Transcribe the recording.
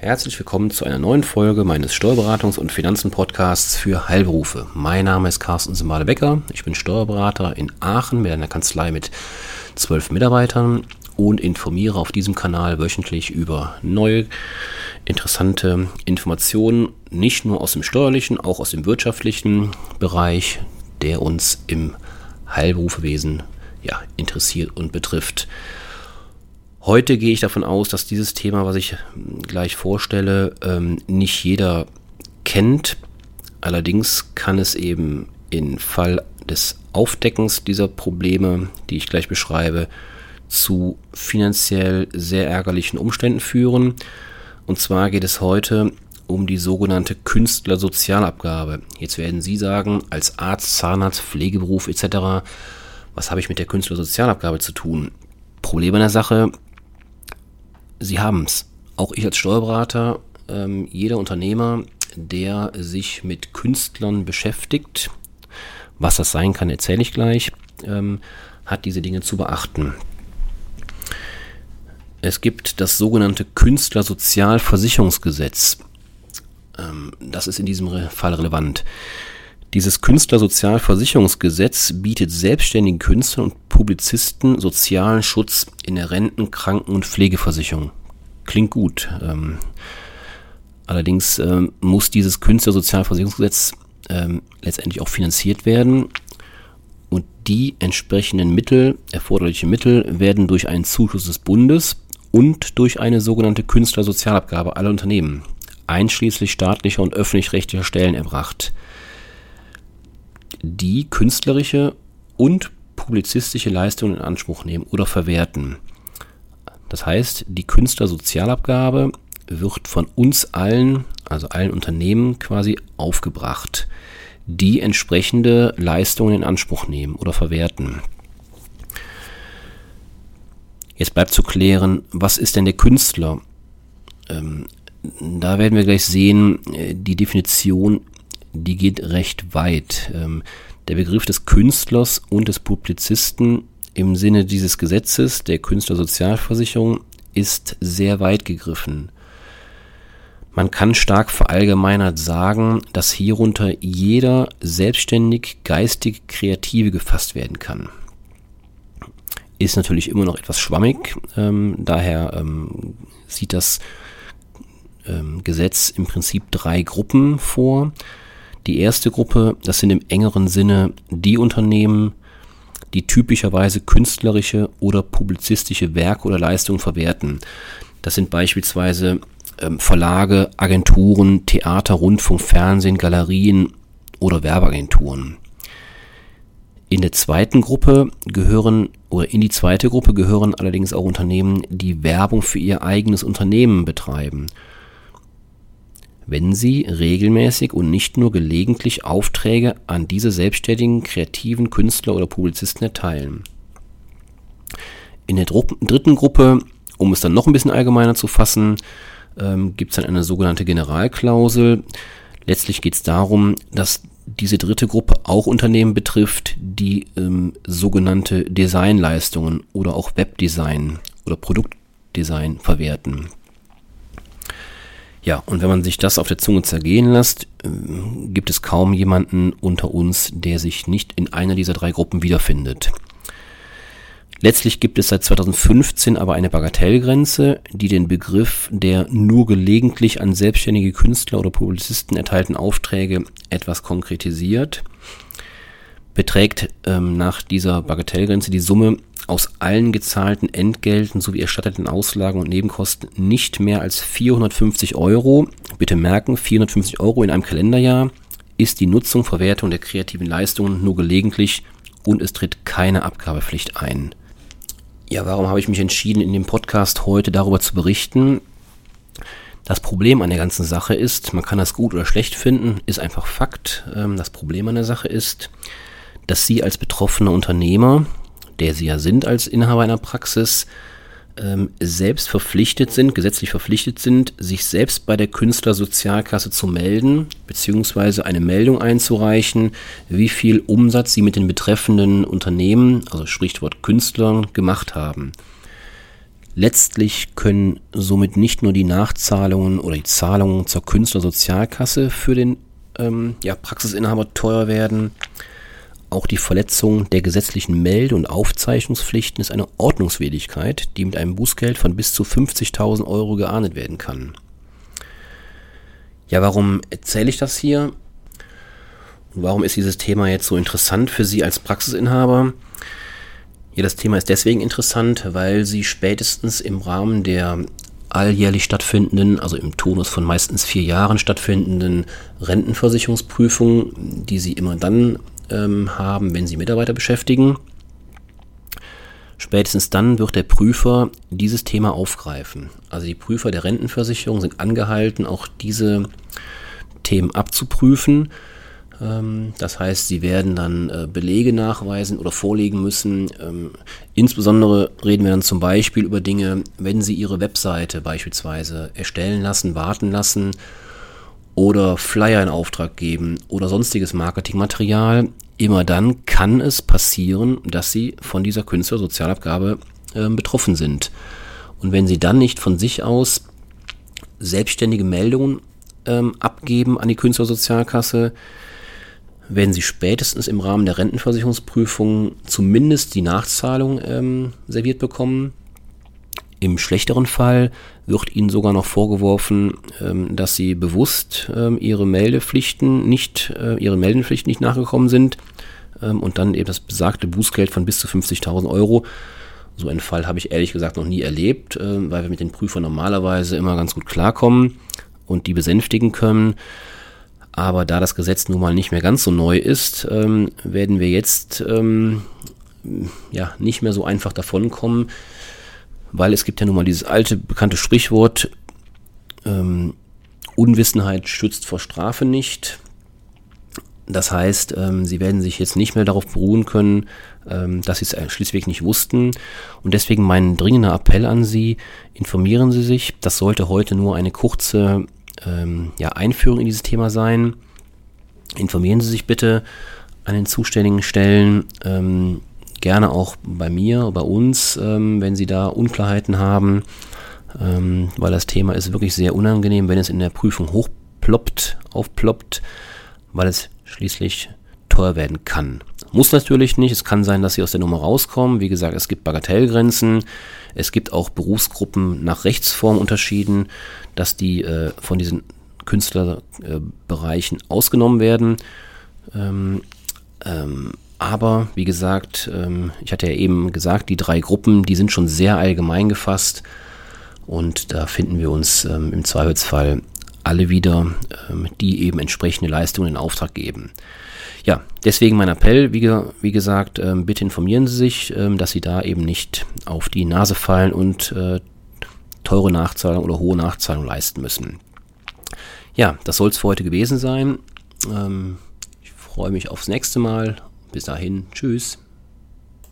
Herzlich willkommen zu einer neuen Folge meines Steuerberatungs- und Finanzen-Podcasts für Heilberufe. Mein Name ist Carsten Simale-Becker. Ich bin Steuerberater in Aachen mit einer Kanzlei mit zwölf Mitarbeitern und informiere auf diesem Kanal wöchentlich über neue, interessante Informationen, nicht nur aus dem steuerlichen, auch aus dem wirtschaftlichen Bereich, der uns im Heilberufewesen ja, interessiert und betrifft. Heute gehe ich davon aus, dass dieses Thema, was ich gleich vorstelle, ähm, nicht jeder kennt. Allerdings kann es eben im Fall des Aufdeckens dieser Probleme, die ich gleich beschreibe, zu finanziell sehr ärgerlichen Umständen führen. Und zwar geht es heute um die sogenannte Künstlersozialabgabe. Jetzt werden Sie sagen, als Arzt, Zahnarzt, Pflegeberuf etc., was habe ich mit der Künstlersozialabgabe zu tun? Problem an der Sache, Sie haben es. Auch ich als Steuerberater, ähm, jeder Unternehmer, der sich mit Künstlern beschäftigt, was das sein kann, erzähle ich gleich, ähm, hat diese Dinge zu beachten. Es gibt das sogenannte Künstlersozialversicherungsgesetz. Ähm, das ist in diesem Fall relevant. Dieses Künstlersozialversicherungsgesetz bietet selbstständigen Künstlern und Publizisten sozialen Schutz in der Renten-, Kranken- und Pflegeversicherung. Klingt gut. Ähm, allerdings ähm, muss dieses Künstlersozialversicherungsgesetz ähm, letztendlich auch finanziert werden. Und die entsprechenden Mittel, erforderliche Mittel, werden durch einen Zuschuss des Bundes und durch eine sogenannte Künstlersozialabgabe aller Unternehmen, einschließlich staatlicher und öffentlich-rechtlicher Stellen erbracht die künstlerische und publizistische Leistungen in Anspruch nehmen oder verwerten. Das heißt, die Künstlersozialabgabe wird von uns allen, also allen Unternehmen quasi aufgebracht, die entsprechende Leistungen in Anspruch nehmen oder verwerten. Jetzt bleibt zu klären, was ist denn der Künstler? Ähm, da werden wir gleich sehen, äh, die Definition die geht recht weit. Ähm, der Begriff des Künstlers und des Publizisten im Sinne dieses Gesetzes der Künstlersozialversicherung ist sehr weit gegriffen. Man kann stark verallgemeinert sagen, dass hierunter jeder selbstständig geistig Kreative gefasst werden kann. Ist natürlich immer noch etwas schwammig, ähm, daher ähm, sieht das ähm, Gesetz im Prinzip drei Gruppen vor. Die erste Gruppe, das sind im engeren Sinne die Unternehmen, die typischerweise künstlerische oder publizistische Werke oder Leistungen verwerten. Das sind beispielsweise ähm, Verlage, Agenturen, Theater, Rundfunk, Fernsehen, Galerien oder Werbeagenturen. In der zweiten Gruppe gehören oder in die zweite Gruppe gehören allerdings auch Unternehmen, die Werbung für ihr eigenes Unternehmen betreiben wenn sie regelmäßig und nicht nur gelegentlich Aufträge an diese selbstständigen kreativen Künstler oder Publizisten erteilen. In der dritten Gruppe, um es dann noch ein bisschen allgemeiner zu fassen, ähm, gibt es dann eine sogenannte Generalklausel. Letztlich geht es darum, dass diese dritte Gruppe auch Unternehmen betrifft, die ähm, sogenannte Designleistungen oder auch Webdesign oder Produktdesign verwerten. Ja, und wenn man sich das auf der Zunge zergehen lässt, äh, gibt es kaum jemanden unter uns, der sich nicht in einer dieser drei Gruppen wiederfindet. Letztlich gibt es seit 2015 aber eine Bagatellgrenze, die den Begriff der nur gelegentlich an selbstständige Künstler oder Publizisten erteilten Aufträge etwas konkretisiert. Beträgt ähm, nach dieser Bagatellgrenze die Summe aus allen gezahlten Entgelten sowie erstatteten Auslagen und Nebenkosten nicht mehr als 450 Euro. Bitte merken, 450 Euro in einem Kalenderjahr ist die Nutzung, Verwertung der kreativen Leistungen nur gelegentlich und es tritt keine Abgabepflicht ein. Ja, warum habe ich mich entschieden, in dem Podcast heute darüber zu berichten? Das Problem an der ganzen Sache ist, man kann das gut oder schlecht finden, ist einfach Fakt. Ähm, das Problem an der Sache ist, dass Sie als betroffene Unternehmer der sie ja sind als Inhaber einer Praxis, ähm, selbst verpflichtet sind, gesetzlich verpflichtet sind, sich selbst bei der Künstlersozialkasse zu melden, beziehungsweise eine Meldung einzureichen, wie viel Umsatz sie mit den betreffenden Unternehmen, also Sprichwort Künstlern, gemacht haben. Letztlich können somit nicht nur die Nachzahlungen oder die Zahlungen zur Künstlersozialkasse für den ähm, ja, Praxisinhaber teuer werden. Auch die Verletzung der gesetzlichen Melde- und Aufzeichnungspflichten ist eine Ordnungswidrigkeit, die mit einem Bußgeld von bis zu 50.000 Euro geahndet werden kann. Ja, warum erzähle ich das hier? Und warum ist dieses Thema jetzt so interessant für Sie als Praxisinhaber? Ja, das Thema ist deswegen interessant, weil Sie spätestens im Rahmen der alljährlich stattfindenden, also im Tonus von meistens vier Jahren stattfindenden Rentenversicherungsprüfung, die Sie immer dann ähm, haben, wenn Sie Mitarbeiter beschäftigen. Spätestens dann wird der Prüfer dieses Thema aufgreifen. Also die Prüfer der Rentenversicherung sind angehalten, auch diese Themen abzuprüfen ähm, das heißt, sie werden dann äh, Belege nachweisen oder vorlegen müssen. Ähm, insbesondere reden wir dann zum Beispiel über Dinge, wenn sie ihre Webseite beispielsweise erstellen lassen, warten lassen oder Flyer in Auftrag geben oder sonstiges Marketingmaterial. Immer dann kann es passieren, dass sie von dieser Künstlersozialabgabe äh, betroffen sind. Und wenn sie dann nicht von sich aus selbstständige Meldungen ähm, abgeben an die Künstlersozialkasse, werden Sie spätestens im Rahmen der Rentenversicherungsprüfung zumindest die Nachzahlung ähm, serviert bekommen. Im schlechteren Fall wird Ihnen sogar noch vorgeworfen, ähm, dass Sie bewusst ähm, Ihre Meldepflichten nicht, äh, Ihre Meldepflichten nicht nachgekommen sind ähm, und dann eben das besagte Bußgeld von bis zu 50.000 Euro. So einen Fall habe ich ehrlich gesagt noch nie erlebt, weil wir mit den Prüfern normalerweise immer ganz gut klarkommen und die besänftigen können. Aber da das Gesetz nun mal nicht mehr ganz so neu ist, werden wir jetzt ja nicht mehr so einfach davonkommen, weil es gibt ja nun mal dieses alte bekannte Sprichwort, ähm, Unwissenheit schützt vor Strafe nicht. Das heißt, ähm, sie werden sich jetzt nicht mehr darauf beruhen können, ähm, dass sie es schließlich nicht wussten. Und deswegen mein dringender Appell an Sie, informieren Sie sich. Das sollte heute nur eine kurze ähm, ja, Einführung in dieses Thema sein. Informieren Sie sich bitte an den zuständigen Stellen, ähm, gerne auch bei mir, bei uns, ähm, wenn Sie da Unklarheiten haben, ähm, weil das Thema ist wirklich sehr unangenehm, wenn es in der Prüfung hochploppt, aufploppt, weil es schließlich teuer werden kann. Muss natürlich nicht. Es kann sein, dass sie aus der Nummer rauskommen. Wie gesagt, es gibt Bagatellgrenzen. Es gibt auch Berufsgruppen nach Rechtsform unterschieden, dass die äh, von diesen Künstlerbereichen äh, ausgenommen werden. Ähm, ähm, aber wie gesagt, ähm, ich hatte ja eben gesagt, die drei Gruppen, die sind schon sehr allgemein gefasst und da finden wir uns ähm, im Zweifelsfall alle wieder, ähm, die eben entsprechende Leistungen in Auftrag geben. Ja, deswegen mein Appell, wie, gesagt, bitte informieren Sie sich, dass Sie da eben nicht auf die Nase fallen und äh, teure Nachzahlung oder hohe Nachzahlung leisten müssen. Ja, das soll es für heute gewesen sein. Ich freue mich aufs nächste Mal. Bis dahin, tschüss.